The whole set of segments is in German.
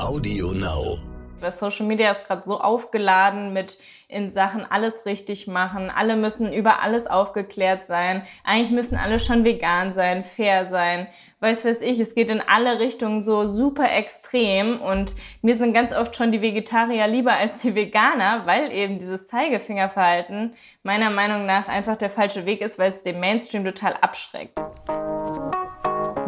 Audio Now. Weil Social Media ist gerade so aufgeladen mit in Sachen alles richtig machen. Alle müssen über alles aufgeklärt sein. Eigentlich müssen alle schon vegan sein, fair sein. Weiß weiß ich, es geht in alle Richtungen so super extrem und mir sind ganz oft schon die Vegetarier lieber als die Veganer, weil eben dieses Zeigefingerverhalten meiner Meinung nach einfach der falsche Weg ist, weil es den Mainstream total abschreckt.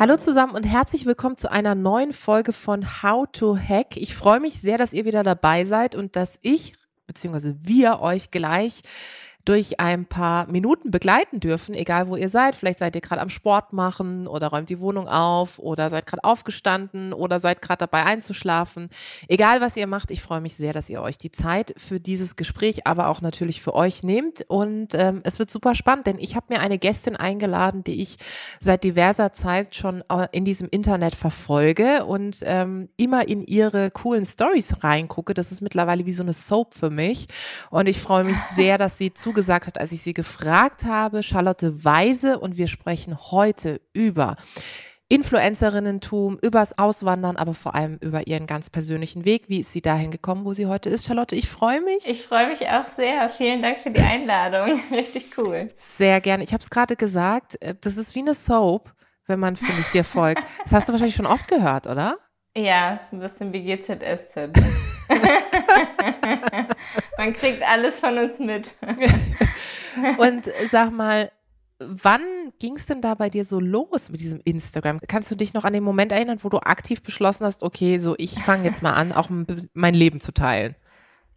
Hallo zusammen und herzlich willkommen zu einer neuen Folge von How to Hack. Ich freue mich sehr, dass ihr wieder dabei seid und dass ich bzw. wir euch gleich durch ein paar Minuten begleiten dürfen, egal wo ihr seid. Vielleicht seid ihr gerade am Sport machen oder räumt die Wohnung auf oder seid gerade aufgestanden oder seid gerade dabei einzuschlafen. Egal was ihr macht, ich freue mich sehr, dass ihr euch die Zeit für dieses Gespräch, aber auch natürlich für euch nehmt. Und ähm, es wird super spannend, denn ich habe mir eine Gästin eingeladen, die ich seit diverser Zeit schon äh, in diesem Internet verfolge und ähm, immer in ihre coolen Stories reingucke. Das ist mittlerweile wie so eine Soap für mich. Und ich freue mich sehr, dass sie zu zugesagt hat, als ich sie gefragt habe, Charlotte Weise. Und wir sprechen heute über Influencerinnentum, übers Auswandern, aber vor allem über ihren ganz persönlichen Weg. Wie ist sie dahin gekommen, wo sie heute ist? Charlotte, ich freue mich. Ich freue mich auch sehr. Vielen Dank für die Einladung. Richtig cool. Sehr gerne. Ich habe es gerade gesagt, äh, das ist wie eine Soap, wenn man, finde ich, dir folgt. Das hast du wahrscheinlich schon oft gehört, oder? Ja, ist ein bisschen wie GZSZ. Man kriegt alles von uns mit. Und sag mal, wann ging es denn da bei dir so los mit diesem Instagram? Kannst du dich noch an den Moment erinnern, wo du aktiv beschlossen hast, okay, so ich fange jetzt mal an, auch mein Leben zu teilen?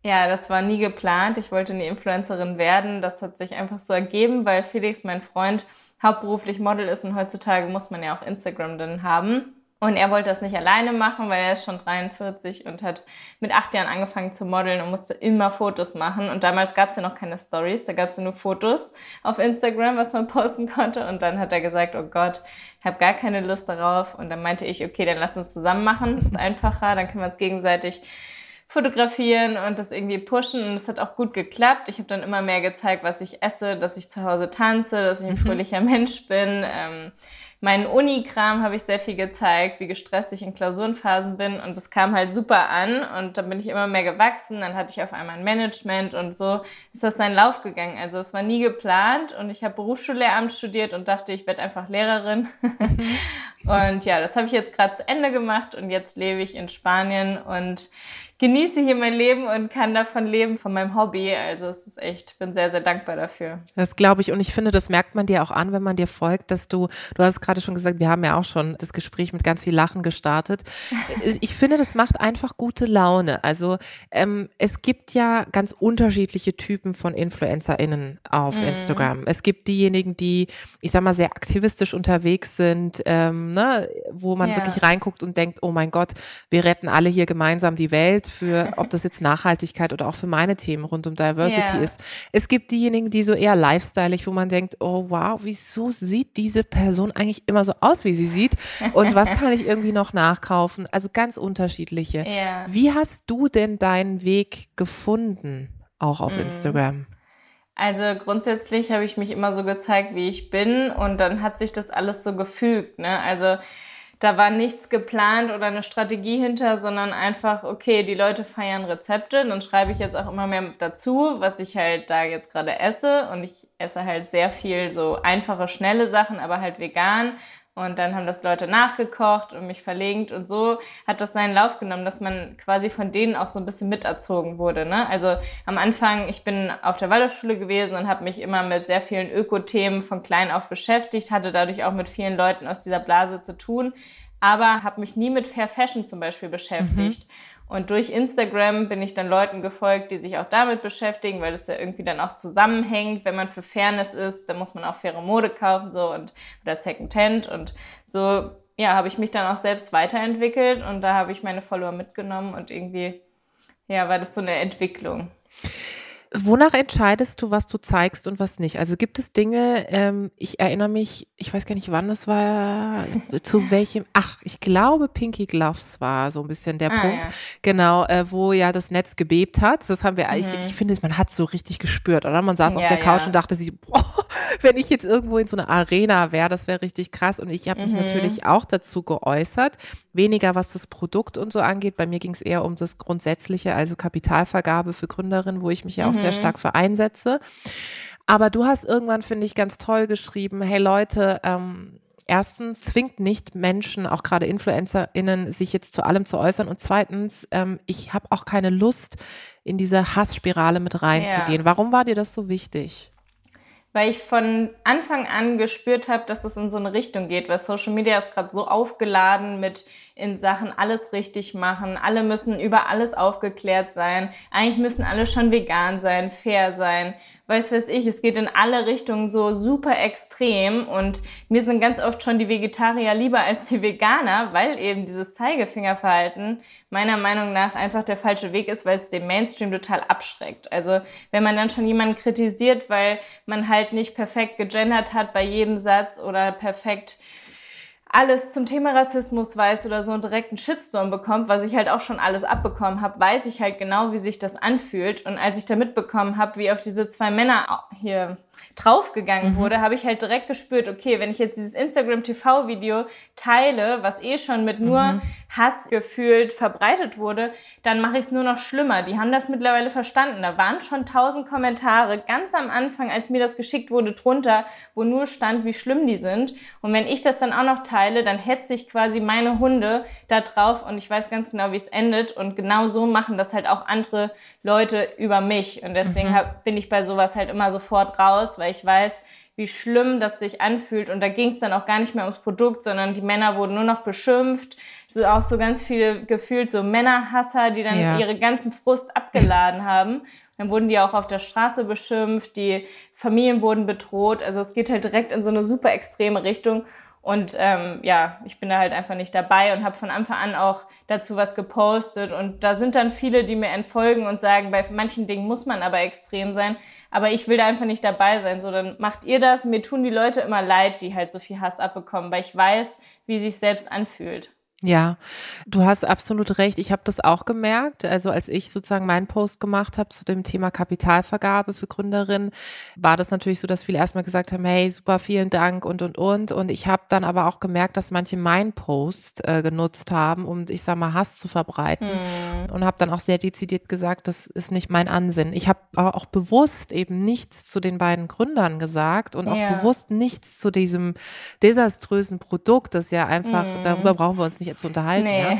Ja, das war nie geplant. Ich wollte eine Influencerin werden. Das hat sich einfach so ergeben, weil Felix, mein Freund, hauptberuflich Model ist und heutzutage muss man ja auch Instagram dann haben. Und er wollte das nicht alleine machen, weil er ist schon 43 und hat mit acht Jahren angefangen zu modeln und musste immer Fotos machen. Und damals gab es ja noch keine Stories, da gab es ja nur Fotos auf Instagram, was man posten konnte. Und dann hat er gesagt, oh Gott, ich habe gar keine Lust darauf. Und dann meinte ich, okay, dann lass uns zusammen machen, das ist einfacher, dann können wir uns gegenseitig fotografieren und das irgendwie pushen und es hat auch gut geklappt. Ich habe dann immer mehr gezeigt, was ich esse, dass ich zu Hause tanze, dass ich ein mhm. fröhlicher Mensch bin. Ähm, meinen Unikram habe ich sehr viel gezeigt, wie gestresst ich in Klausurenphasen bin und das kam halt super an und dann bin ich immer mehr gewachsen, dann hatte ich auf einmal ein Management und so ist das seinen Lauf gegangen. Also es war nie geplant und ich habe Berufsschullehramt studiert und dachte, ich werde einfach Lehrerin. und ja, das habe ich jetzt gerade zu Ende gemacht und jetzt lebe ich in Spanien und genieße hier mein Leben und kann davon leben, von meinem Hobby. Also es ist echt, bin sehr, sehr dankbar dafür. Das glaube ich. Und ich finde, das merkt man dir auch an, wenn man dir folgt, dass du, du hast gerade schon gesagt, wir haben ja auch schon das Gespräch mit ganz viel Lachen gestartet. Ich finde, das macht einfach gute Laune. Also ähm, es gibt ja ganz unterschiedliche Typen von InfluencerInnen auf mhm. Instagram. Es gibt diejenigen, die, ich sag mal, sehr aktivistisch unterwegs sind, ähm, ne, wo man ja. wirklich reinguckt und denkt, oh mein Gott, wir retten alle hier gemeinsam die Welt für, ob das jetzt Nachhaltigkeit oder auch für meine Themen rund um Diversity yeah. ist. Es gibt diejenigen, die so eher lifestyleig, wo man denkt, oh wow, wieso sieht diese Person eigentlich immer so aus, wie sie sieht? Und was kann ich irgendwie noch nachkaufen? Also ganz unterschiedliche. Yeah. Wie hast du denn deinen Weg gefunden, auch auf mm. Instagram? Also grundsätzlich habe ich mich immer so gezeigt, wie ich bin und dann hat sich das alles so gefügt. Ne? Also da war nichts geplant oder eine Strategie hinter, sondern einfach, okay, die Leute feiern Rezepte, dann schreibe ich jetzt auch immer mehr dazu, was ich halt da jetzt gerade esse und ich esse halt sehr viel so einfache, schnelle Sachen, aber halt vegan und dann haben das Leute nachgekocht und mich verlinkt und so hat das seinen Lauf genommen, dass man quasi von denen auch so ein bisschen miterzogen wurde. Ne? Also am Anfang, ich bin auf der Waldorfschule gewesen und habe mich immer mit sehr vielen Öko-Themen von klein auf beschäftigt, hatte dadurch auch mit vielen Leuten aus dieser Blase zu tun, aber habe mich nie mit Fair Fashion zum Beispiel beschäftigt. Mhm. Und durch Instagram bin ich dann Leuten gefolgt, die sich auch damit beschäftigen, weil das ja irgendwie dann auch zusammenhängt. Wenn man für Fairness ist, dann muss man auch faire Mode kaufen, so und oder Secondhand. Und so ja, habe ich mich dann auch selbst weiterentwickelt und da habe ich meine Follower mitgenommen und irgendwie, ja, war das so eine Entwicklung. Wonach entscheidest du, was du zeigst und was nicht? Also gibt es Dinge, ähm, ich erinnere mich, ich weiß gar nicht, wann es war, zu welchem, ach, ich glaube Pinky Gloves war so ein bisschen der ah, Punkt, ja. genau, äh, wo ja das Netz gebebt hat. Das haben wir, mhm. ich, ich finde, man hat so richtig gespürt, oder? Man saß ja, auf der Couch ja. und dachte sich, boah, wenn ich jetzt irgendwo in so einer Arena wäre, das wäre richtig krass. Und ich habe mich mhm. natürlich auch dazu geäußert, weniger was das Produkt und so angeht. Bei mir ging es eher um das Grundsätzliche, also Kapitalvergabe für Gründerinnen, wo ich mich ja auch mhm. sehr stark für einsetze. Aber du hast irgendwann, finde ich, ganz toll geschrieben, hey Leute, ähm, erstens zwingt nicht Menschen, auch gerade InfluencerInnen, sich jetzt zu allem zu äußern. Und zweitens, ähm, ich habe auch keine Lust, in diese Hassspirale mit reinzugehen. Ja. Warum war dir das so wichtig? Weil ich von Anfang an gespürt habe, dass es in so eine Richtung geht, weil Social Media ist gerade so aufgeladen mit in Sachen alles richtig machen. Alle müssen über alles aufgeklärt sein. Eigentlich müssen alle schon vegan sein, fair sein. Weiß weiß ich, es geht in alle Richtungen so super extrem und mir sind ganz oft schon die Vegetarier lieber als die Veganer, weil eben dieses Zeigefingerverhalten meiner Meinung nach einfach der falsche Weg ist, weil es den Mainstream total abschreckt. Also wenn man dann schon jemanden kritisiert, weil man halt nicht perfekt gegendert hat bei jedem Satz oder perfekt alles zum Thema Rassismus weiß oder so einen direkten Shitstorm bekommt, was ich halt auch schon alles abbekommen habe, weiß ich halt genau, wie sich das anfühlt. Und als ich da mitbekommen habe, wie auf diese zwei Männer hier draufgegangen mhm. wurde, habe ich halt direkt gespürt, okay, wenn ich jetzt dieses Instagram TV Video teile, was eh schon mit nur mhm. Hass gefühlt verbreitet wurde, dann mache ich es nur noch schlimmer. Die haben das mittlerweile verstanden. Da waren schon tausend Kommentare ganz am Anfang, als mir das geschickt wurde, drunter, wo nur stand, wie schlimm die sind. Und wenn ich das dann auch noch teile, dann hetze ich quasi meine Hunde da drauf und ich weiß ganz genau, wie es endet. Und genau so machen das halt auch andere Leute über mich. Und deswegen mhm. hab, bin ich bei sowas halt immer sofort raus, weil ich weiß, wie schlimm das sich anfühlt. Und da ging es dann auch gar nicht mehr ums Produkt, sondern die Männer wurden nur noch beschimpft. So auch so ganz viele gefühlt so Männerhasser, die dann ja. ihre ganzen Frust abgeladen haben. Dann wurden die auch auf der Straße beschimpft, die Familien wurden bedroht. Also es geht halt direkt in so eine super extreme Richtung. Und ähm, ja, ich bin da halt einfach nicht dabei und habe von Anfang an auch dazu was gepostet. Und da sind dann viele, die mir entfolgen und sagen, bei manchen Dingen muss man aber extrem sein. Aber ich will da einfach nicht dabei sein. So, dann macht ihr das. Mir tun die Leute immer leid, die halt so viel Hass abbekommen, weil ich weiß, wie sich selbst anfühlt. Ja, du hast absolut recht. Ich habe das auch gemerkt. Also als ich sozusagen meinen Post gemacht habe zu dem Thema Kapitalvergabe für Gründerinnen, war das natürlich so, dass viele erstmal gesagt haben, hey, super, vielen Dank und und und. Und ich habe dann aber auch gemerkt, dass manche meinen Post äh, genutzt haben, um, ich sag mal, Hass zu verbreiten. Hm. Und habe dann auch sehr dezidiert gesagt, das ist nicht mein Ansinn. Ich habe aber auch bewusst eben nichts zu den beiden Gründern gesagt und auch ja. bewusst nichts zu diesem desaströsen Produkt, das ja einfach, hm. darüber brauchen wir uns nicht zu unterhalten. Nee. Ja.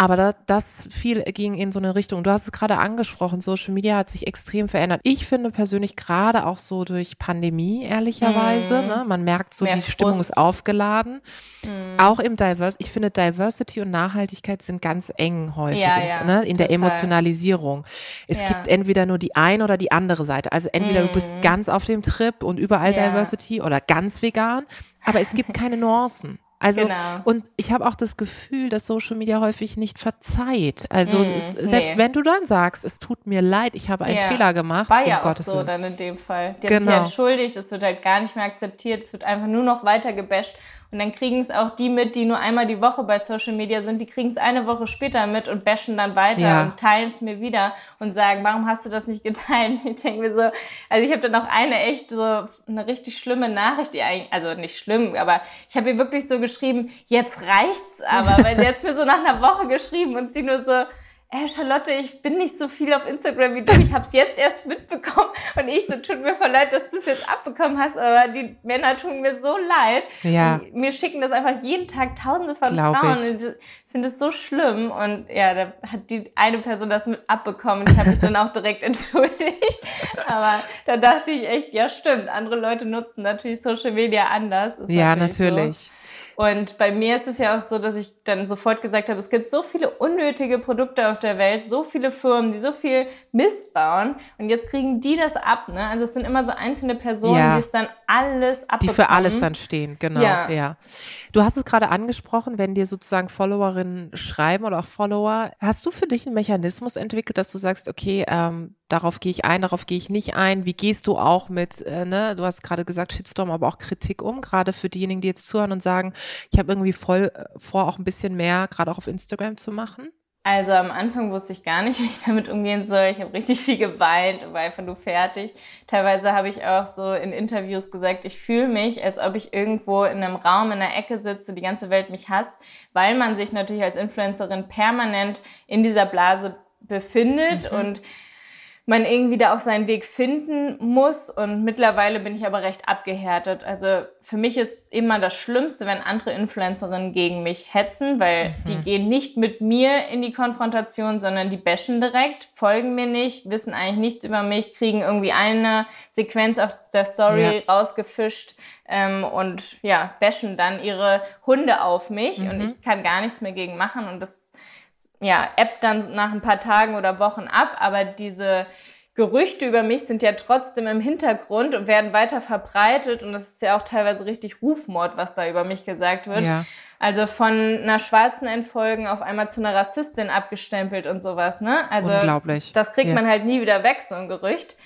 Aber da, das viel ging in so eine Richtung. Du hast es gerade angesprochen, Social Media hat sich extrem verändert. Ich finde persönlich gerade auch so durch Pandemie, ehrlicherweise, mm. ne, man merkt so, Mehr die Frust. Stimmung ist aufgeladen. Mm. Auch im Diverse, ich finde Diversity und Nachhaltigkeit sind ganz eng häufig ja, in, ja, ne, in der Emotionalisierung. Es ja. gibt entweder nur die eine oder die andere Seite. Also entweder mm. du bist mm. ganz auf dem Trip und überall Diversity oder ganz vegan, aber es gibt keine Nuancen. Also genau. und ich habe auch das Gefühl, dass Social Media häufig nicht verzeiht. Also mm, ist, selbst nee. wenn du dann sagst, es tut mir leid, ich habe einen ja. Fehler gemacht. War ja um auch Gottes so Willen. dann in dem Fall. Die genau. hat sich genau. entschuldigt, es wird halt gar nicht mehr akzeptiert, es wird einfach nur noch weiter gebasht und dann kriegen es auch die mit, die nur einmal die Woche bei Social Media sind, die kriegen es eine Woche später mit und bashen dann weiter ja. und teilen es mir wieder und sagen, warum hast du das nicht geteilt? Ich denke mir so, also ich habe dann auch eine echt so eine richtig schlimme Nachricht, die eigentlich, also nicht schlimm, aber ich habe ihr wirklich so geschrieben, jetzt reicht's aber, weil sie jetzt mir so nach einer Woche geschrieben und sie nur so, ey Charlotte, ich bin nicht so viel auf Instagram wie du, ich habe es jetzt erst mitbekommen und ich so, tut mir voll leid, dass du es jetzt abbekommen hast, aber die Männer tun mir so leid. Ja. Und mir schicken das einfach jeden Tag tausende von Glaub Frauen ich. und ich finde es so schlimm und ja, da hat die eine Person das mit abbekommen und ich habe mich dann auch direkt entschuldigt, aber da dachte ich echt, ja stimmt, andere Leute nutzen natürlich Social Media anders. ja, natürlich. So. Und bei mir ist es ja auch so, dass ich dann sofort gesagt habe, es gibt so viele unnötige Produkte auf der Welt, so viele Firmen, die so viel Mist bauen und jetzt kriegen die das ab. Ne? Also es sind immer so einzelne Personen, ja. die es dann alles abbekommen. Die für alles dann stehen, genau. Ja. ja. Du hast es gerade angesprochen, wenn dir sozusagen Followerinnen schreiben oder auch Follower. Hast du für dich einen Mechanismus entwickelt, dass du sagst, okay, ähm, darauf gehe ich ein, darauf gehe ich nicht ein. Wie gehst du auch mit, äh, ne, du hast gerade gesagt, Shitstorm, aber auch Kritik um, gerade für diejenigen, die jetzt zuhören und sagen, ich habe irgendwie voll äh, vor, auch ein bisschen mehr, gerade auch auf Instagram zu machen? Also am Anfang wusste ich gar nicht, wie ich damit umgehen soll. Ich habe richtig viel geweint, war einfach nur fertig. Teilweise habe ich auch so in Interviews gesagt, ich fühle mich, als ob ich irgendwo in einem Raum in einer Ecke sitze, die ganze Welt mich hasst, weil man sich natürlich als Influencerin permanent in dieser Blase befindet mhm. und man irgendwie da auch seinen Weg finden muss. Und mittlerweile bin ich aber recht abgehärtet. Also für mich ist immer das Schlimmste, wenn andere Influencerinnen gegen mich hetzen, weil mhm. die gehen nicht mit mir in die Konfrontation, sondern die bashen direkt, folgen mir nicht, wissen eigentlich nichts über mich, kriegen irgendwie eine Sequenz auf der Story ja. rausgefischt ähm, und ja, bashen dann ihre Hunde auf mich mhm. und ich kann gar nichts mehr gegen machen und das ja, ebbt dann nach ein paar Tagen oder Wochen ab, aber diese Gerüchte über mich sind ja trotzdem im Hintergrund und werden weiter verbreitet und das ist ja auch teilweise richtig Rufmord, was da über mich gesagt wird. Ja. Also von einer schwarzen Entfolgen auf einmal zu einer Rassistin abgestempelt und sowas, ne? Also Unglaublich. das kriegt ja. man halt nie wieder weg, so ein Gerücht.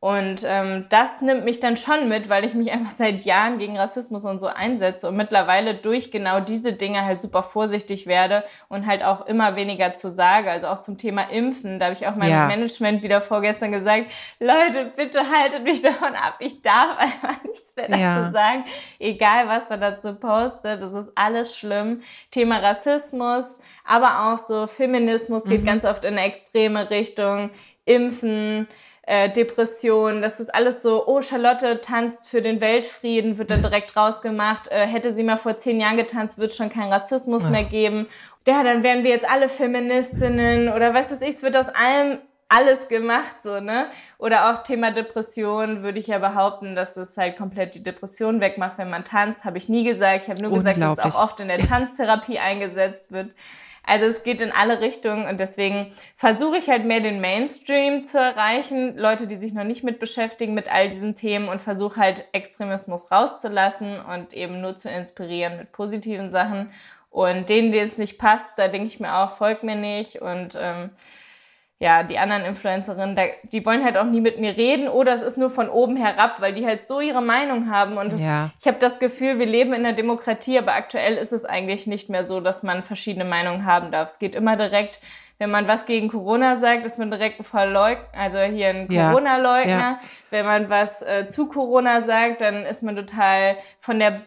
Und ähm, das nimmt mich dann schon mit, weil ich mich einfach seit Jahren gegen Rassismus und so einsetze und mittlerweile durch genau diese Dinge halt super vorsichtig werde und halt auch immer weniger zu sage. Also auch zum Thema Impfen, da habe ich auch meinem ja. Management wieder vorgestern gesagt, Leute, bitte haltet mich davon ab. Ich darf einfach nichts mehr dazu ja. sagen. Egal, was man dazu postet, das ist alles schlimm. Thema Rassismus, aber auch so Feminismus geht mhm. ganz oft in eine extreme Richtung. Impfen, äh, Depression, das ist alles so, oh, Charlotte tanzt für den Weltfrieden, wird dann direkt rausgemacht. Äh, hätte sie mal vor zehn Jahren getanzt, wird schon kein Rassismus Ach. mehr geben. Ja, dann wären wir jetzt alle Feministinnen oder was weiß ich, es wird aus allem alles gemacht, so, ne? Oder auch Thema Depression würde ich ja behaupten, dass es halt komplett die Depression wegmacht, wenn man tanzt. Habe ich nie gesagt. Ich habe nur gesagt, dass es auch oft in der Tanztherapie eingesetzt wird. Also es geht in alle Richtungen und deswegen versuche ich halt mehr den Mainstream zu erreichen, Leute, die sich noch nicht mit beschäftigen mit all diesen Themen und versuche halt Extremismus rauszulassen und eben nur zu inspirieren mit positiven Sachen. Und denen, denen es nicht passt, da denke ich mir auch, folgt mir nicht und ähm, ja, die anderen Influencerinnen, da, die wollen halt auch nie mit mir reden oder es ist nur von oben herab, weil die halt so ihre Meinung haben. Und das, ja. ich habe das Gefühl, wir leben in der Demokratie, aber aktuell ist es eigentlich nicht mehr so, dass man verschiedene Meinungen haben darf. Es geht immer direkt, wenn man was gegen Corona sagt, ist man direkt ein Verleugner, also hier ein Corona-Leugner. Ja. Wenn man was äh, zu Corona sagt, dann ist man total von der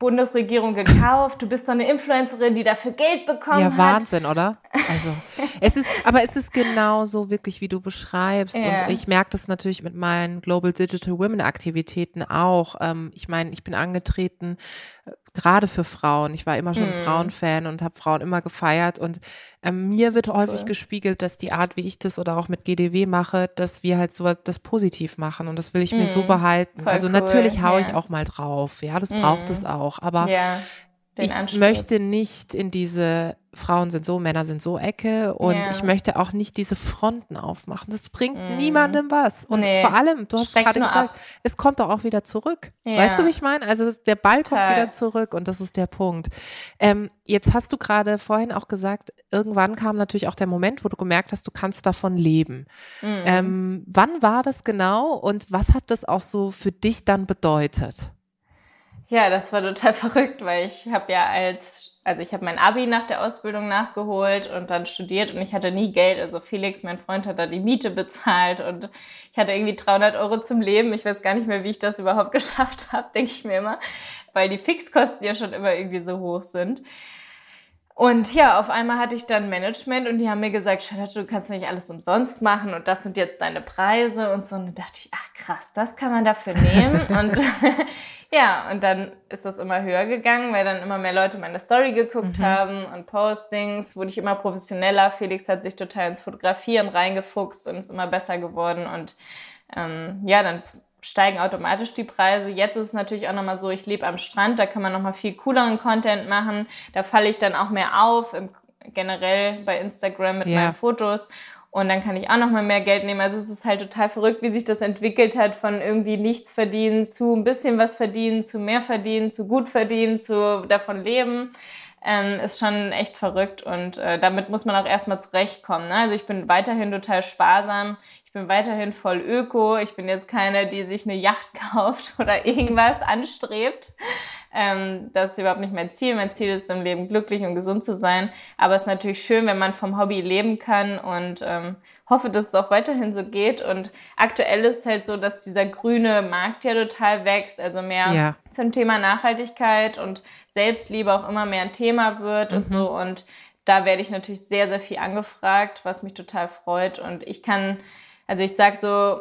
Bundesregierung gekauft, du bist so eine Influencerin, die dafür Geld bekommen ja, hat. Ja, Wahnsinn, oder? Also, es ist, aber es ist genau so wirklich, wie du beschreibst. Ja. Und ich merke das natürlich mit meinen Global Digital Women Aktivitäten auch. Ähm, ich meine, ich bin angetreten gerade für Frauen. Ich war immer schon mhm. Frauenfan und habe Frauen immer gefeiert. Und ähm, mir wird häufig cool. gespiegelt, dass die Art, wie ich das oder auch mit GDW mache, dass wir halt so das positiv machen. Und das will ich mhm. mir so mhm. behalten. Voll also cool. natürlich haue ja. ich auch mal drauf. Ja, das mhm. braucht es auch. Aber ja, ich möchte nicht in diese Frauen sind so, Männer sind so Ecke und ja. ich möchte auch nicht diese Fronten aufmachen. Das bringt mm. niemandem was. Und nee. vor allem, du hast gerade gesagt, ab. es kommt doch auch wieder zurück. Ja. Weißt du, wie ich meine? Also der Ball kommt Total. wieder zurück und das ist der Punkt. Ähm, jetzt hast du gerade vorhin auch gesagt, irgendwann kam natürlich auch der Moment, wo du gemerkt hast, du kannst davon leben. Mm. Ähm, wann war das genau und was hat das auch so für dich dann bedeutet? Ja, das war total verrückt, weil ich habe ja als, also ich habe mein Abi nach der Ausbildung nachgeholt und dann studiert und ich hatte nie Geld. Also Felix, mein Freund, hat da die Miete bezahlt und ich hatte irgendwie 300 Euro zum Leben. Ich weiß gar nicht mehr, wie ich das überhaupt geschafft habe, denke ich mir immer, weil die Fixkosten ja schon immer irgendwie so hoch sind. Und ja, auf einmal hatte ich dann Management und die haben mir gesagt, Charlotte, du kannst nicht alles umsonst machen und das sind jetzt deine Preise und so. Und dann dachte ich, ach krass, das kann man dafür nehmen. und ja, und dann ist das immer höher gegangen, weil dann immer mehr Leute meine Story geguckt mhm. haben und Postings, wurde ich immer professioneller. Felix hat sich total ins Fotografieren reingefuchst und ist immer besser geworden. Und ähm, ja, dann steigen automatisch die Preise. Jetzt ist es natürlich auch nochmal so, ich lebe am Strand, da kann man nochmal viel cooleren Content machen. Da falle ich dann auch mehr auf, im, generell bei Instagram mit ja. meinen Fotos. Und dann kann ich auch nochmal mehr Geld nehmen. Also es ist halt total verrückt, wie sich das entwickelt hat von irgendwie nichts verdienen zu ein bisschen was verdienen, zu mehr verdienen, zu gut verdienen, zu davon leben ähm, ist schon echt verrückt und äh, damit muss man auch erstmal zurechtkommen. Ne? Also ich bin weiterhin total sparsam, ich bin weiterhin voll öko, ich bin jetzt keine, die sich eine Yacht kauft oder irgendwas anstrebt. Ähm, das ist überhaupt nicht mein Ziel. Mein Ziel ist im Leben glücklich und gesund zu sein. Aber es ist natürlich schön, wenn man vom Hobby leben kann und ähm, hoffe, dass es auch weiterhin so geht. Und aktuell ist es halt so, dass dieser grüne Markt ja total wächst, also mehr ja. zum Thema Nachhaltigkeit und Selbstliebe auch immer mehr ein Thema wird mhm. und so. Und da werde ich natürlich sehr, sehr viel angefragt, was mich total freut. Und ich kann, also ich sag so,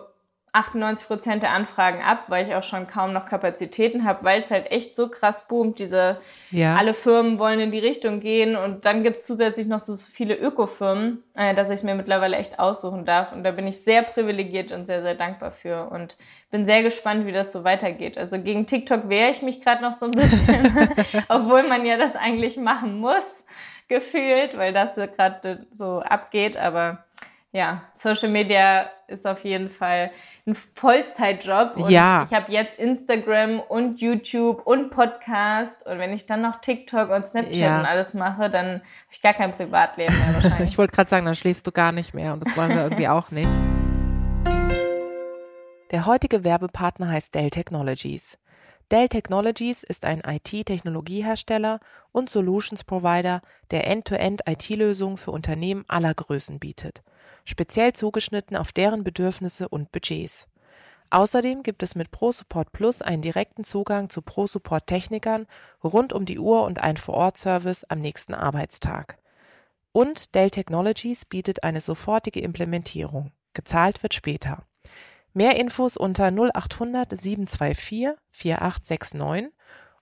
98 Prozent der Anfragen ab, weil ich auch schon kaum noch Kapazitäten habe, weil es halt echt so krass boomt. Diese ja. alle Firmen wollen in die Richtung gehen und dann gibt es zusätzlich noch so viele Ökofirmen, äh, dass ich mir mittlerweile echt aussuchen darf. Und da bin ich sehr privilegiert und sehr, sehr dankbar für und bin sehr gespannt, wie das so weitergeht. Also gegen TikTok wehre ich mich gerade noch so ein bisschen, obwohl man ja das eigentlich machen muss, gefühlt, weil das gerade so abgeht, aber ja, Social Media ist auf jeden Fall ein Vollzeitjob. Und ja. ich habe jetzt Instagram und YouTube und Podcast. Und wenn ich dann noch TikTok und Snapchat ja. und alles mache, dann habe ich gar kein Privatleben mehr wahrscheinlich. ich wollte gerade sagen, dann schläfst du gar nicht mehr. Und das wollen wir irgendwie auch nicht. Der heutige Werbepartner heißt Dell Technologies. Dell Technologies ist ein IT-Technologiehersteller und Solutions Provider, der End-to-End-IT-Lösungen für Unternehmen aller Größen bietet speziell zugeschnitten auf deren Bedürfnisse und Budgets. Außerdem gibt es mit ProSupport Plus einen direkten Zugang zu ProSupport Technikern rund um die Uhr und einen Vor-Ort-Service am nächsten Arbeitstag. Und Dell Technologies bietet eine sofortige Implementierung. Gezahlt wird später. Mehr Infos unter 0800 724 4869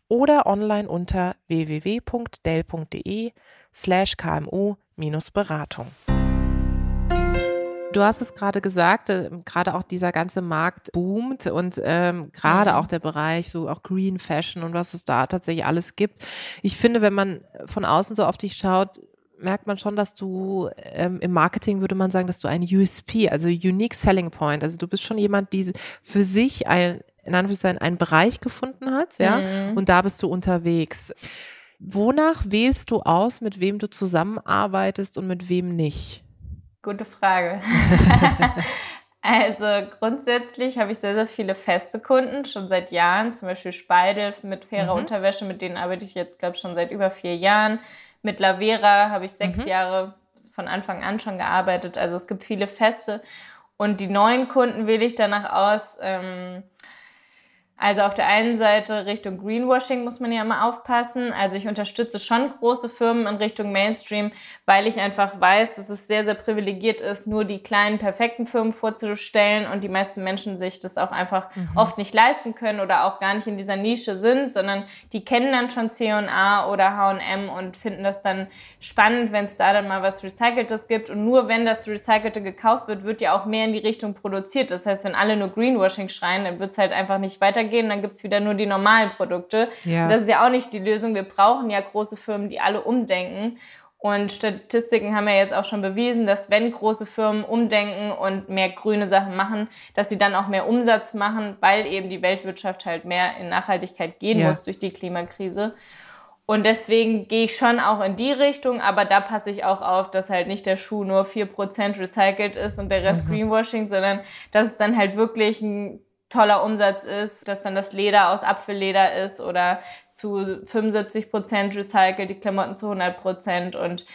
oder online unter www.dell.de slash kmu-beratung. Du hast es gerade gesagt, äh, gerade auch dieser ganze Markt boomt und ähm, gerade mhm. auch der Bereich so auch Green Fashion und was es da tatsächlich alles gibt. Ich finde, wenn man von außen so auf dich schaut, merkt man schon, dass du ähm, im Marketing würde man sagen, dass du ein USP, also Unique Selling Point, also du bist schon jemand, die für sich ein in Anführungszeichen einen Bereich gefunden hat, ja, mhm. und da bist du unterwegs. Wonach wählst du aus, mit wem du zusammenarbeitest und mit wem nicht? Gute Frage. also grundsätzlich habe ich sehr, sehr viele feste Kunden, schon seit Jahren. Zum Beispiel Speidel mit fairer mhm. Unterwäsche, mit denen arbeite ich jetzt, glaube ich, schon seit über vier Jahren. Mit Lavera habe ich sechs mhm. Jahre von Anfang an schon gearbeitet. Also es gibt viele feste. Und die neuen Kunden wähle ich danach aus, ähm, also auf der einen Seite Richtung Greenwashing muss man ja immer aufpassen. Also ich unterstütze schon große Firmen in Richtung Mainstream, weil ich einfach weiß, dass es sehr, sehr privilegiert ist, nur die kleinen, perfekten Firmen vorzustellen und die meisten Menschen sich das auch einfach mhm. oft nicht leisten können oder auch gar nicht in dieser Nische sind, sondern die kennen dann schon C&A oder H&M und finden das dann spannend, wenn es da dann mal was Recyceltes gibt. Und nur wenn das Recycelte gekauft wird, wird ja auch mehr in die Richtung produziert. Das heißt, wenn alle nur Greenwashing schreien, dann wird es halt einfach nicht weitergehen weitergehen, dann gibt's wieder nur die normalen Produkte. Ja. Das ist ja auch nicht die Lösung. Wir brauchen ja große Firmen, die alle umdenken. Und Statistiken haben ja jetzt auch schon bewiesen, dass wenn große Firmen umdenken und mehr grüne Sachen machen, dass sie dann auch mehr Umsatz machen, weil eben die Weltwirtschaft halt mehr in Nachhaltigkeit gehen ja. muss durch die Klimakrise. Und deswegen gehe ich schon auch in die Richtung, aber da passe ich auch auf, dass halt nicht der Schuh nur vier Prozent recycelt ist und der Rest mhm. Greenwashing, sondern dass es dann halt wirklich ein toller Umsatz ist, dass dann das Leder aus Apfelleder ist oder zu 75 Prozent recycelt, die Klamotten zu 100 Prozent. Und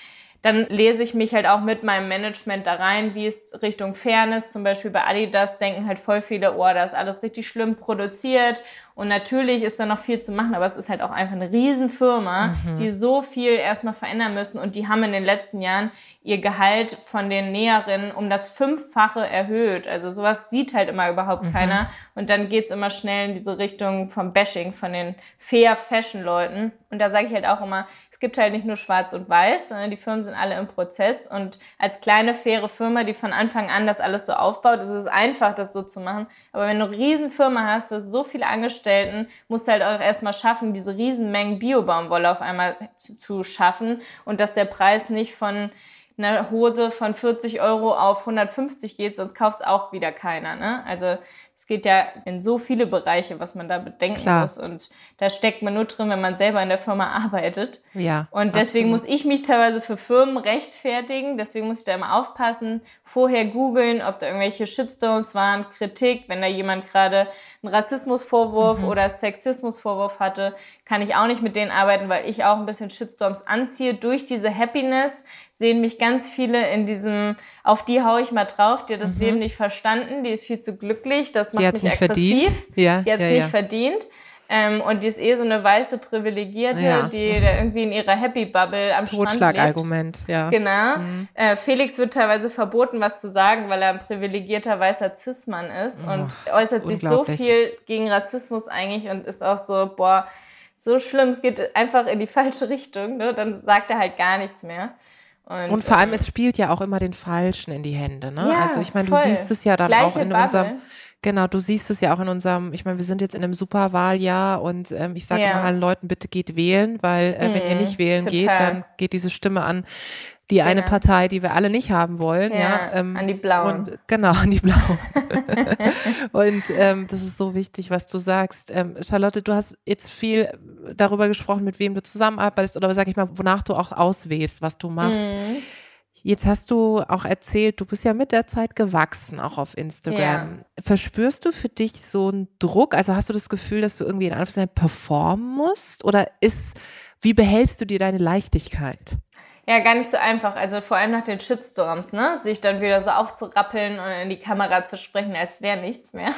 dann lese ich mich halt auch mit meinem Management da rein, wie es Richtung Fairness, zum Beispiel bei Adidas denken halt voll viele, oh, das ist alles richtig schlimm produziert Und natürlich ist da noch viel zu machen, aber es ist halt auch einfach eine Riesenfirma, mhm. die so viel erstmal verändern müssen. Und die haben in den letzten Jahren ihr Gehalt von den Näherinnen um das Fünffache erhöht. Also sowas sieht halt immer überhaupt mhm. keiner. Und dann geht's immer schnell in diese Richtung vom Bashing, von den Fair Fashion Leuten. Und da sage ich halt auch immer, es gibt halt nicht nur schwarz und weiß, sondern die Firmen sind alle im Prozess. Und als kleine, faire Firma, die von Anfang an das alles so aufbaut, ist es einfach, das so zu machen. Aber wenn du eine Riesenfirma hast, du hast so viele Angestellten, musst halt auch erstmal schaffen, diese Riesenmengen Biobaumwolle auf einmal zu, zu schaffen und dass der Preis nicht von einer Hose von 40 Euro auf 150 geht, sonst kauft es auch wieder keiner. Ne? Also es geht ja in so viele Bereiche, was man da bedenken Klar. muss. Und da steckt man nur drin, wenn man selber in der Firma arbeitet. Ja. Und deswegen absolut. muss ich mich teilweise für Firmen rechtfertigen. Deswegen muss ich da immer aufpassen, vorher googeln, ob da irgendwelche Shitstorms waren, Kritik. Wenn da jemand gerade einen Rassismusvorwurf mhm. oder Sexismusvorwurf hatte, kann ich auch nicht mit denen arbeiten, weil ich auch ein bisschen Shitstorms anziehe. Durch diese Happiness sehen mich ganz viele in diesem, auf die hau ich mal drauf, die hat das mhm. Leben nicht verstanden, die ist viel zu glücklich, das macht mich aggressiv. Verdient. Ja, die hat es ja, nicht verdient. Ähm, und die ist eh so eine weiße Privilegierte, ja. die da irgendwie in ihrer Happy Bubble am Strand Totschlagargument, ja. Genau. Mhm. Äh, Felix wird teilweise verboten, was zu sagen, weil er ein privilegierter weißer Cis-Mann ist oh, und äußert sich so viel gegen Rassismus eigentlich und ist auch so, boah, so schlimm, es geht einfach in die falsche Richtung, ne? dann sagt er halt gar nichts mehr. Und, und, vor allem, ähm, es spielt ja auch immer den Falschen in die Hände. Ne? Ja, also ich meine, du siehst es ja dann Gleiche auch in Bubble. unserem, genau, du siehst es ja auch in unserem, ich meine, wir sind jetzt in einem Superwahljahr und ähm, ich sage ja. immer allen Leuten, bitte geht wählen, weil äh, wenn ihr mhm, nicht wählen total. geht, dann geht diese Stimme an die genau. eine Partei, die wir alle nicht haben wollen. Ja, ja ähm, an die Blauen. Und, genau, an die Blauen. und ähm, das ist so wichtig, was du sagst. Ähm, Charlotte, du hast jetzt viel darüber gesprochen, mit wem du zusammenarbeitest oder sag ich mal, wonach du auch auswählst, was du machst. Mhm. Jetzt hast du auch erzählt, du bist ja mit der Zeit gewachsen, auch auf Instagram. Ja. Verspürst du für dich so einen Druck? Also hast du das Gefühl, dass du irgendwie in Anführungszeichen performen musst? Oder ist, wie behältst du dir deine Leichtigkeit? Ja, gar nicht so einfach. Also vor allem nach den Shitstorms, ne? Sich dann wieder so aufzurappeln und in die Kamera zu sprechen, als wäre nichts mehr.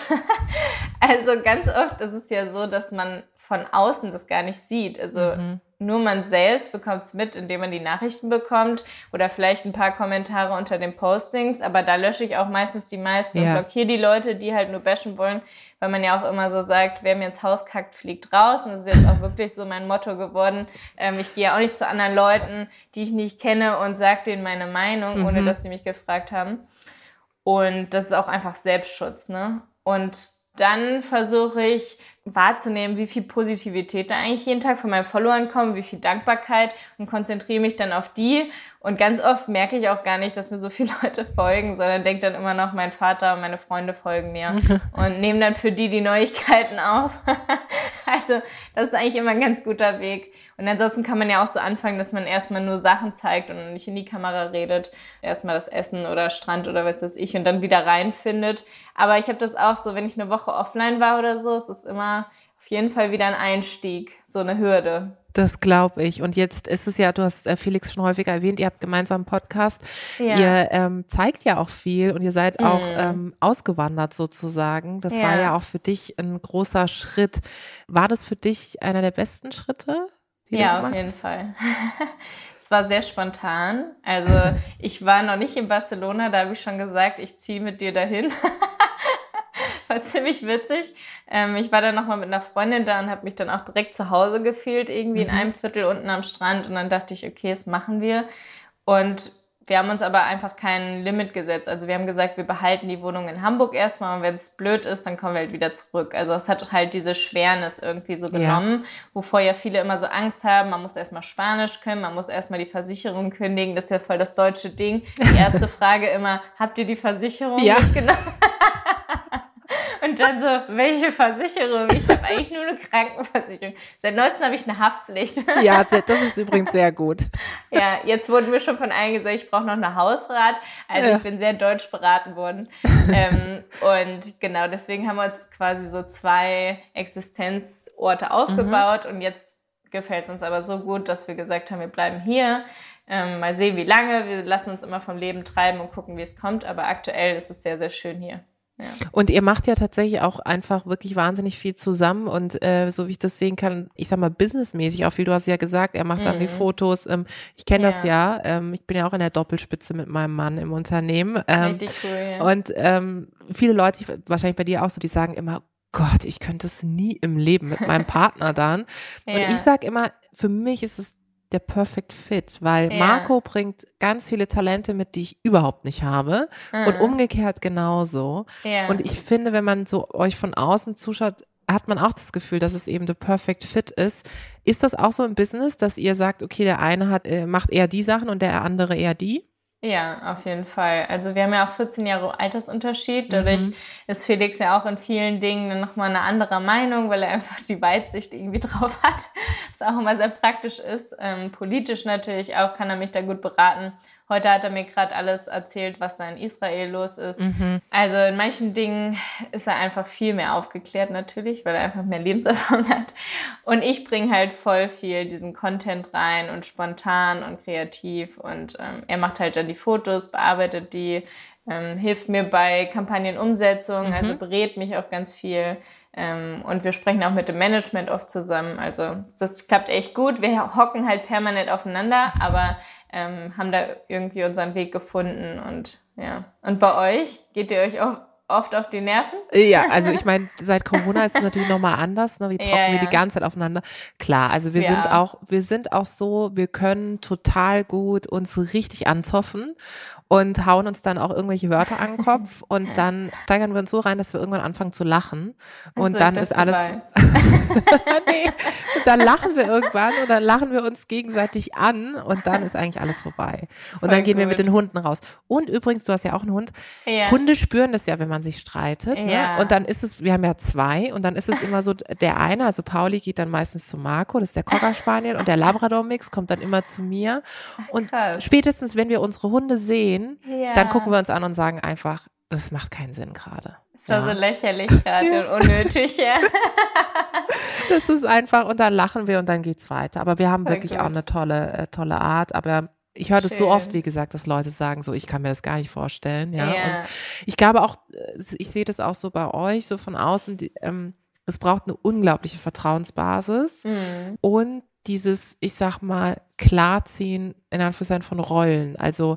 also ganz oft ist es ja so, dass man von außen das gar nicht sieht. Also mhm. nur man selbst bekommt es mit, indem man die Nachrichten bekommt oder vielleicht ein paar Kommentare unter den Postings, aber da lösche ich auch meistens die meisten ja. und blockiere die Leute, die halt nur bashen wollen, weil man ja auch immer so sagt, wer mir ins Haus kackt, fliegt raus. Und das ist jetzt auch wirklich so mein Motto geworden. Ähm, ich gehe ja auch nicht zu anderen Leuten, die ich nicht kenne und sage denen meine Meinung, mhm. ohne dass sie mich gefragt haben. Und das ist auch einfach Selbstschutz, ne? Und dann versuche ich wahrzunehmen, wie viel Positivität da eigentlich jeden Tag von meinen Followern kommt, wie viel Dankbarkeit und konzentriere mich dann auf die. Und ganz oft merke ich auch gar nicht, dass mir so viele Leute folgen, sondern denke dann immer noch, mein Vater und meine Freunde folgen mir und nehme dann für die die Neuigkeiten auf. also das ist eigentlich immer ein ganz guter Weg. Und ansonsten kann man ja auch so anfangen, dass man erstmal nur Sachen zeigt und nicht in die Kamera redet. Erstmal das Essen oder Strand oder was weiß ich und dann wieder reinfindet. Aber ich habe das auch so, wenn ich eine Woche offline war oder so, es ist immer auf jeden Fall wieder ein Einstieg, so eine Hürde. Das glaube ich. Und jetzt ist es ja, du hast äh, Felix schon häufiger erwähnt, ihr habt gemeinsam einen Podcast. Ja. Ihr ähm, zeigt ja auch viel und ihr seid mhm. auch ähm, ausgewandert sozusagen. Das ja. war ja auch für dich ein großer Schritt. War das für dich einer der besten Schritte? ja, auf jeden hast? Fall. es war sehr spontan. Also ich war noch nicht in Barcelona, da habe ich schon gesagt, ich ziehe mit dir dahin. war ziemlich witzig. Ähm, ich war dann nochmal mit einer Freundin da und habe mich dann auch direkt zu Hause gefühlt, irgendwie mhm. in einem Viertel unten am Strand. Und dann dachte ich, okay, das machen wir. Und wir haben uns aber einfach kein Limit gesetzt. Also wir haben gesagt, wir behalten die Wohnung in Hamburg erstmal und wenn es blöd ist, dann kommen wir halt wieder zurück. Also es hat halt diese Schwernis irgendwie so genommen, ja. wovor ja viele immer so Angst haben. Man muss erstmal Spanisch können, man muss erstmal die Versicherung kündigen. Das ist ja voll das deutsche Ding. Die erste Frage immer, habt ihr die Versicherung ja. Genau. Und dann so, welche Versicherung? Ich habe eigentlich nur eine Krankenversicherung. Seit neuestem habe ich eine Haftpflicht. Ja, das ist übrigens sehr gut. Ja, jetzt wurden mir schon von allen gesagt, ich brauche noch eine Hausrat. Also ja. ich bin sehr deutsch beraten worden. ähm, und genau, deswegen haben wir uns quasi so zwei Existenzorte aufgebaut. Mhm. Und jetzt gefällt es uns aber so gut, dass wir gesagt haben, wir bleiben hier. Ähm, mal sehen, wie lange. Wir lassen uns immer vom Leben treiben und gucken, wie es kommt. Aber aktuell ist es sehr, sehr schön hier. Ja. Und ihr macht ja tatsächlich auch einfach wirklich wahnsinnig viel zusammen und äh, so wie ich das sehen kann, ich sag mal businessmäßig auch viel. Du hast ja gesagt, er macht dann die Mhm. Fotos. Ähm, ich kenne das Ja. ja. Ähm, ich bin ja auch in der Doppelspitze mit meinem Mann im Unternehmen. Ähm, Richtig cool, ja. und ähm, viele Leute, ich- wahrscheinlich bei dir auch so, die sagen immer, Gott, ich könnte es nie im Leben mit meinem Partner dann. Und ja. ich sag immer, für mich ist es der Perfect Fit, weil Ja. Marco bringt ganz viele Talente mit, die ich überhaupt nicht habe und Mhm. umgekehrt genauso. ja. Und ich finde, wenn man so euch von außen zuschaut, hat man auch das Gefühl, dass es eben der Perfect Fit ist. Ist das auch so im Business, dass ihr sagt, okay, der eine hat, äh, macht eher die Sachen und der andere eher die? Ja, auf jeden Fall. Also wir haben ja auch 14 Jahre Altersunterschied. Dadurch Mhm. ist Felix ja auch in vielen Dingen nochmal eine andere Meinung, weil er einfach die Weitsicht irgendwie drauf hat, was auch immer sehr praktisch ist. Ähm, politisch natürlich auch kann er mich da gut beraten. Heute hat er mir gerade alles erzählt, was da in Israel los ist. Mhm. Also in manchen Dingen ist er einfach viel mehr aufgeklärt natürlich, weil er einfach mehr Lebenserfahrung hat. Und ich bringe halt voll viel diesen Content rein und spontan und kreativ. Und ähm, er macht halt dann die Fotos, bearbeitet die, ähm, hilft mir bei Kampagnenumsetzung, also berät mich auch ganz viel. Ähm, und wir sprechen auch mit dem Management oft zusammen. Also das klappt echt gut. Wir hocken halt permanent aufeinander, aber ähm, haben da irgendwie unseren Weg gefunden. Und ja. Und bei euch? Geht ihr euch auch oft auf die Nerven? Ja, also ich meine, seit Corona ist es natürlich nochmal anders. Ne? Wir Ja, trocken wir die ja. ganze Zeit aufeinander. Klar, also wir Ja. sind auch, wir sind auch so, wir können total gut uns richtig anzoffen und hauen uns dann auch irgendwelche Wörter an den Kopf und dann steigern wir uns so rein, dass wir irgendwann anfangen zu lachen. Und Achso, dann ist alles. nee. Und dann lachen wir irgendwann und dann lachen wir uns gegenseitig an und dann ist eigentlich alles vorbei. Und Voll dann gehen wir gut. mit den Hunden raus. Und übrigens, du hast ja auch einen Hund. Ja. Hunde spüren das ja, wenn man sich streitet. Ne? Ja. Und dann ist es, wir haben ja zwei, und dann ist es immer so, der eine, also Pauli geht dann meistens zu Marco, das ist der Cocker Spaniel, und der Labrador-Mix kommt dann immer zu mir. Und krass. spätestens, wenn wir unsere Hunde sehen, Ja. dann gucken wir uns an und sagen einfach, das macht keinen Sinn gerade. Das war Ja. so lächerlich gerade und unnötig, ja. Das ist einfach, und dann lachen wir und dann geht's weiter. Aber wir haben Voll wirklich gut. auch eine tolle, äh, tolle Art. Aber ich höre das so oft, wie gesagt, dass Leute sagen, so, ich kann mir das gar nicht vorstellen. Ja. Und Ja. ich glaube auch, äh, ich sehe das auch so bei euch, so von außen, die, ähm, es braucht eine unglaubliche Vertrauensbasis Mhm. und dieses, ich sag mal, Klarziehen in Anführungszeichen von Rollen. Also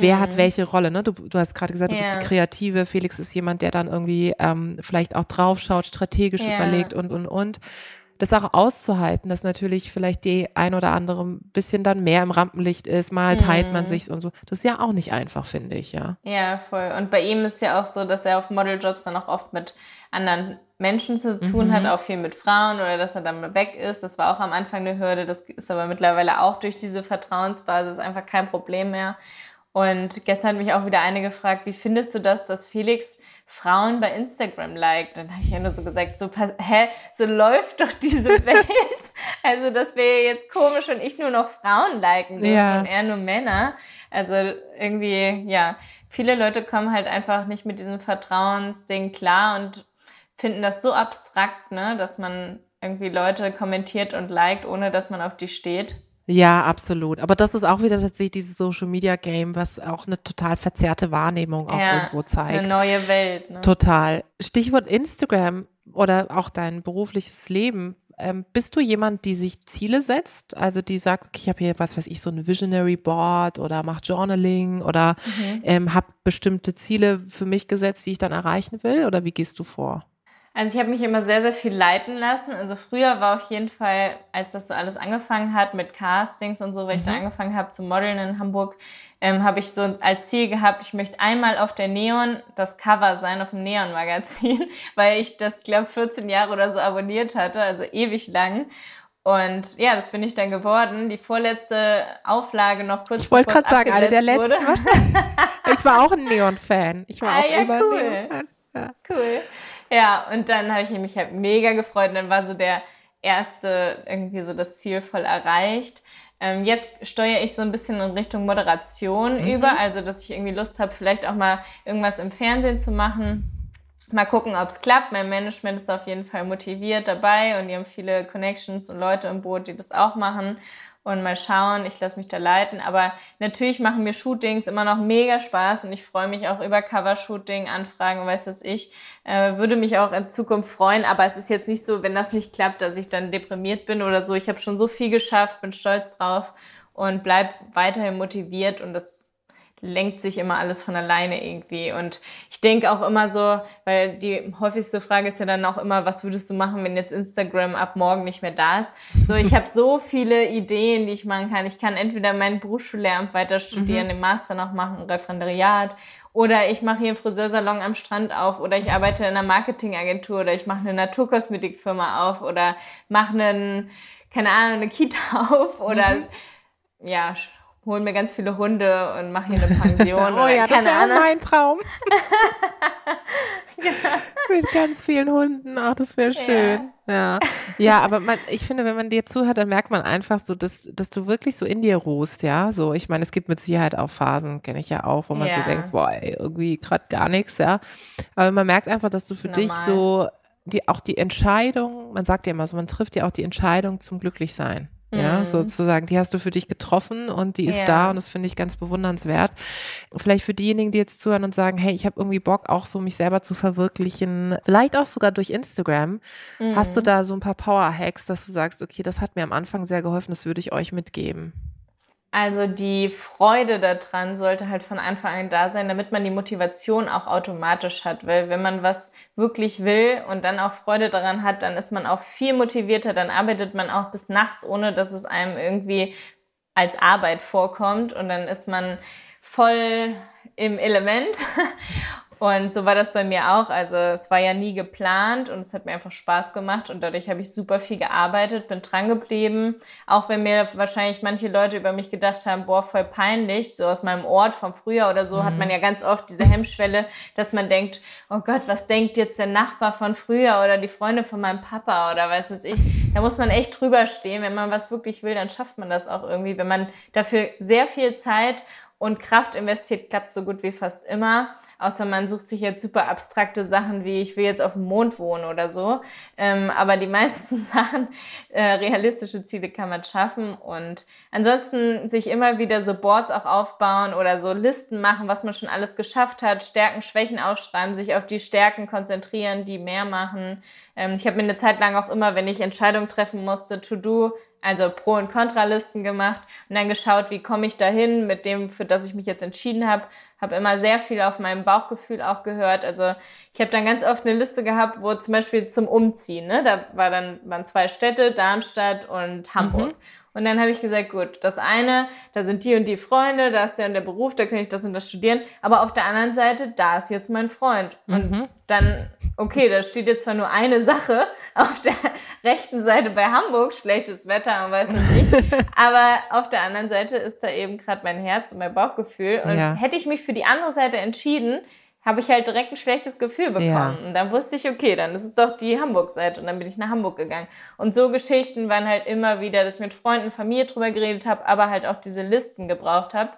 wer hat Mhm. welche Rolle, ne? Du, du hast gerade gesagt, du bist Ja. die Kreative, Felix ist jemand, der dann irgendwie ähm, vielleicht auch draufschaut, strategisch Ja. überlegt und, und, und. Das auch auszuhalten, dass natürlich vielleicht die ein oder andere ein bisschen dann mehr im Rampenlicht ist, mal teilt man Mhm. sich und so. Das ist ja auch nicht einfach, finde ich, ja. Ja, voll. Und bei ihm ist ja auch so, dass er auf Modeljobs dann auch oft mit anderen Menschen zu tun Mhm. hat, auch viel mit Frauen oder dass er dann mal weg ist. Das war auch am Anfang eine Hürde. Das ist aber mittlerweile auch durch diese Vertrauensbasis einfach kein Problem mehr. Und gestern hat mich auch wieder eine gefragt, wie findest du das, dass Felix Frauen bei Instagram liked? Dann habe ich ja nur so gesagt, so, hä, so läuft doch diese Welt. Also das wäre jetzt komisch, wenn ich nur noch Frauen liken Ja. und er nur Männer. Also irgendwie, ja, viele Leute kommen halt einfach nicht mit diesem Vertrauensding klar und finden das so abstrakt, ne, dass man irgendwie Leute kommentiert und liked, ohne dass man auf die steht. Ja, absolut. Aber das ist auch wieder tatsächlich dieses Social Media Game, was auch eine total verzerrte Wahrnehmung auch ja, irgendwo zeigt. eine neue Welt. Ne? Total. Stichwort Instagram oder auch dein berufliches Leben. Ähm, bist du jemand, die sich Ziele setzt? Also die sagt, okay, ich habe hier, was weiß ich, so ein Visionary Board oder macht Journaling oder Mhm. ähm, habe bestimmte Ziele für mich gesetzt, die ich dann erreichen will? Oder wie gehst du vor? Also ich habe mich immer sehr, sehr viel leiten lassen. Also früher war auf jeden Fall, als das so alles angefangen hat mit Castings und so, weil ich da Mhm. angefangen habe zu modeln in Hamburg, ähm, habe ich so als Ziel gehabt, ich möchte einmal auf der Neon das Cover sein, auf dem Neon-Magazin, weil ich das, glaube 14 Jahre oder so abonniert hatte, also ewig lang. Und ja, das bin ich dann geworden. Die vorletzte Auflage noch kurz Ich wollte gerade sagen, eine der letzten. Ich war auch ein Neon-Fan. Ich war Ah, auch ja, immer cool. Neon-Fan. Ja. Cool. Ja, und dann habe ich mich halt mega gefreut und dann war so der erste irgendwie so das Ziel voll erreicht. Ähm, jetzt steuere ich so ein bisschen in Richtung Moderation Mhm. über, also dass ich irgendwie Lust habe, vielleicht auch mal irgendwas im Fernsehen zu machen. Mal gucken, ob es klappt. Mein Management ist auf jeden Fall motiviert dabei und die haben viele Connections und Leute im Boot, die das auch machen. Und mal schauen. Ich lasse mich da leiten. Aber natürlich machen mir Shootings immer noch mega Spaß und ich freue mich auch über Covershooting, Anfragen, weiß was ich. Äh, würde mich auch in Zukunft freuen. Aber es ist jetzt nicht so, wenn das nicht klappt, dass ich dann deprimiert bin oder so. Ich habe schon so viel geschafft, bin stolz drauf und bleib weiterhin motiviert und das lenkt sich immer alles von alleine irgendwie. Und ich denke auch immer so, weil die häufigste Frage ist ja dann auch immer, was würdest du machen, wenn jetzt Instagram ab morgen nicht mehr da ist? So, ich habe so viele Ideen, die ich machen kann. Ich kann entweder mein Berufsschullehramt weiter studieren, mhm. den Master noch machen, ein Referendariat oder ich mache hier einen Friseursalon am Strand auf oder ich arbeite in einer Marketingagentur oder ich mache eine Naturkosmetikfirma auf oder mache einen, keine Ahnung, eine Kita auf oder mhm. ja, holen mir ganz viele Hunde und mache hier eine Pension. oh ja, das wäre mein Traum. Mit ganz vielen Hunden, ach, das wäre schön. Ja. ja, ja, aber man, ich finde, wenn man dir zuhört, dann merkt man einfach so, dass, dass du wirklich so in dir ruhst, ja. So, ich meine, es gibt mit Sicherheit auch Phasen, kenne ich ja auch, wo man ja. so denkt, boah, ey, irgendwie gerade gar nichts, ja. Aber man merkt einfach, dass du für Normal. dich so die, auch die Entscheidung, man sagt ja immer so, man trifft ja auch die Entscheidung zum Glücklichsein. Ja, mhm. sozusagen, die hast du für dich getroffen und die ist ja. da und das finde ich ganz bewundernswert. Vielleicht für diejenigen, die jetzt zuhören und sagen, hey, ich habe irgendwie Bock, auch so mich selber zu verwirklichen, vielleicht auch sogar durch Instagram. Mhm. Hast du da so ein paar Power-Hacks, dass du sagst, okay, das hat mir am Anfang sehr geholfen, das würde ich euch mitgeben? Also die Freude daran sollte halt von Anfang an da sein, damit man die Motivation auch automatisch hat. Weil wenn man was wirklich will und dann auch Freude daran hat, dann ist man auch viel motivierter, dann arbeitet man auch bis nachts, ohne dass es einem irgendwie als Arbeit vorkommt. Und dann ist man voll im Element Und so war das bei mir auch. Also es war ja nie geplant und es hat mir einfach Spaß gemacht und dadurch habe ich super viel gearbeitet, bin dran geblieben. Auch wenn mir wahrscheinlich manche Leute über mich gedacht haben, boah, voll peinlich, so aus meinem Ort vom Frühjahr oder so, mhm. hat man ja ganz oft diese Hemmschwelle, dass man denkt, oh Gott, was denkt jetzt der Nachbar von früher oder die Freunde von meinem Papa oder weiß es ich. Da muss man echt drüber stehen. Wenn man was wirklich will, dann schafft man das auch irgendwie. Wenn man dafür sehr viel Zeit und Kraft investiert, klappt so gut wie fast immer außer man sucht sich jetzt super abstrakte Sachen wie ich will jetzt auf dem Mond wohnen oder so. Ähm, aber die meisten Sachen, äh, realistische Ziele kann man schaffen und ansonsten sich immer wieder so Boards auch aufbauen oder so Listen machen, was man schon alles geschafft hat, Stärken, Schwächen aufschreiben, sich auf die Stärken konzentrieren, die mehr machen. Ähm, ich habe mir eine Zeit lang auch immer, wenn ich Entscheidungen treffen musste, To-Do also Pro- und Kontralisten gemacht und dann geschaut, wie komme ich dahin mit dem, für das ich mich jetzt entschieden habe, habe immer sehr viel auf meinem Bauchgefühl auch gehört. Also ich habe dann ganz oft eine Liste gehabt, wo zum Beispiel zum Umziehen, ne, da war dann waren zwei Städte, Darmstadt und Hamburg. Mhm. Und dann habe ich gesagt, gut, das eine, da sind die und die Freunde, da ist der und der Beruf, da kann ich das und das studieren. Aber auf der anderen Seite, da ist jetzt mein Freund. Und mhm. dann, okay, da steht jetzt zwar nur eine Sache auf der rechten Seite bei Hamburg, schlechtes Wetter und weiß nicht, aber auf der anderen Seite ist da eben gerade mein Herz und mein Bauchgefühl. Und ja. hätte ich mich für die andere Seite entschieden, habe ich halt direkt ein schlechtes Gefühl bekommen. Ja. Und dann wusste ich, okay, dann ist es doch die Hamburg-Seite. Und dann bin ich nach Hamburg gegangen. Und so Geschichten waren halt immer wieder, dass ich mit Freunden, Familie drüber geredet habe, aber halt auch diese Listen gebraucht habe.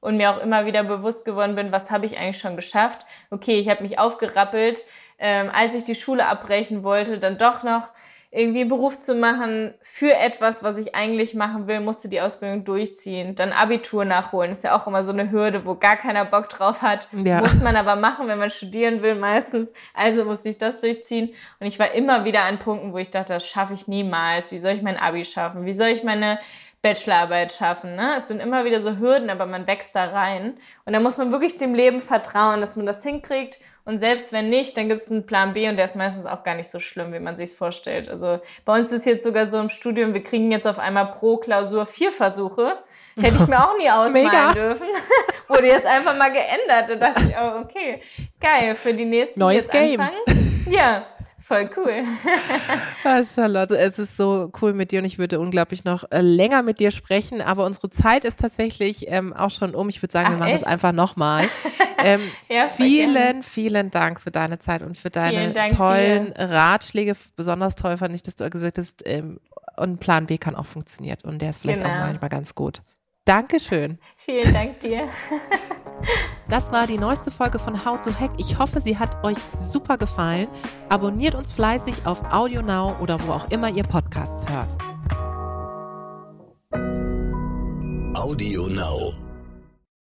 Und mir auch immer wieder bewusst geworden bin, was habe ich eigentlich schon geschafft. Okay, ich habe mich aufgerappelt, ähm, als ich die Schule abbrechen wollte, dann doch noch irgendwie einen Beruf zu machen für etwas, was ich eigentlich machen will, musste die Ausbildung durchziehen. Dann Abitur nachholen, ist ja auch immer so eine Hürde, wo gar keiner Bock drauf hat. Ja. Muss man aber machen, wenn man studieren will meistens. Also musste ich das durchziehen. Und ich war immer wieder an Punkten, wo ich dachte, das schaffe ich niemals. Wie soll ich mein Abi schaffen? Wie soll ich meine Bachelorarbeit schaffen. Ne? Es sind immer wieder so Hürden, aber man wächst da rein. Und da muss man wirklich dem Leben vertrauen, dass man das hinkriegt und selbst wenn nicht, dann gibt es einen Plan B und der ist meistens auch gar nicht so schlimm, wie man sich vorstellt. Also bei uns ist jetzt sogar so im Studium, wir kriegen jetzt auf einmal pro Klausur vier Versuche. Hätte ich mir auch nie ausmalen Mega. dürfen. Wurde jetzt einfach mal geändert. Da dachte ich, oh, okay, geil, für die nächsten, Neues jetzt Game. anfangen. Ja, Voll cool. ah, Charlotte, es ist so cool mit dir und ich würde unglaublich noch äh, länger mit dir sprechen, aber unsere Zeit ist tatsächlich ähm, auch schon um. Ich würde sagen, Ach, wir machen echt? das einfach nochmal. Ähm, ja, vielen, gerne. vielen Dank für deine Zeit und für deine tollen dir. Ratschläge. Besonders toll fand ich, dass du gesagt hast, ähm, und Plan B kann auch funktionieren und der ist vielleicht genau. auch manchmal ganz gut. Dankeschön. Vielen Dank dir. Das war die neueste Folge von How to Hack. Ich hoffe, sie hat euch super gefallen. Abonniert uns fleißig auf AudioNow oder wo auch immer ihr Podcasts hört. Audio Now.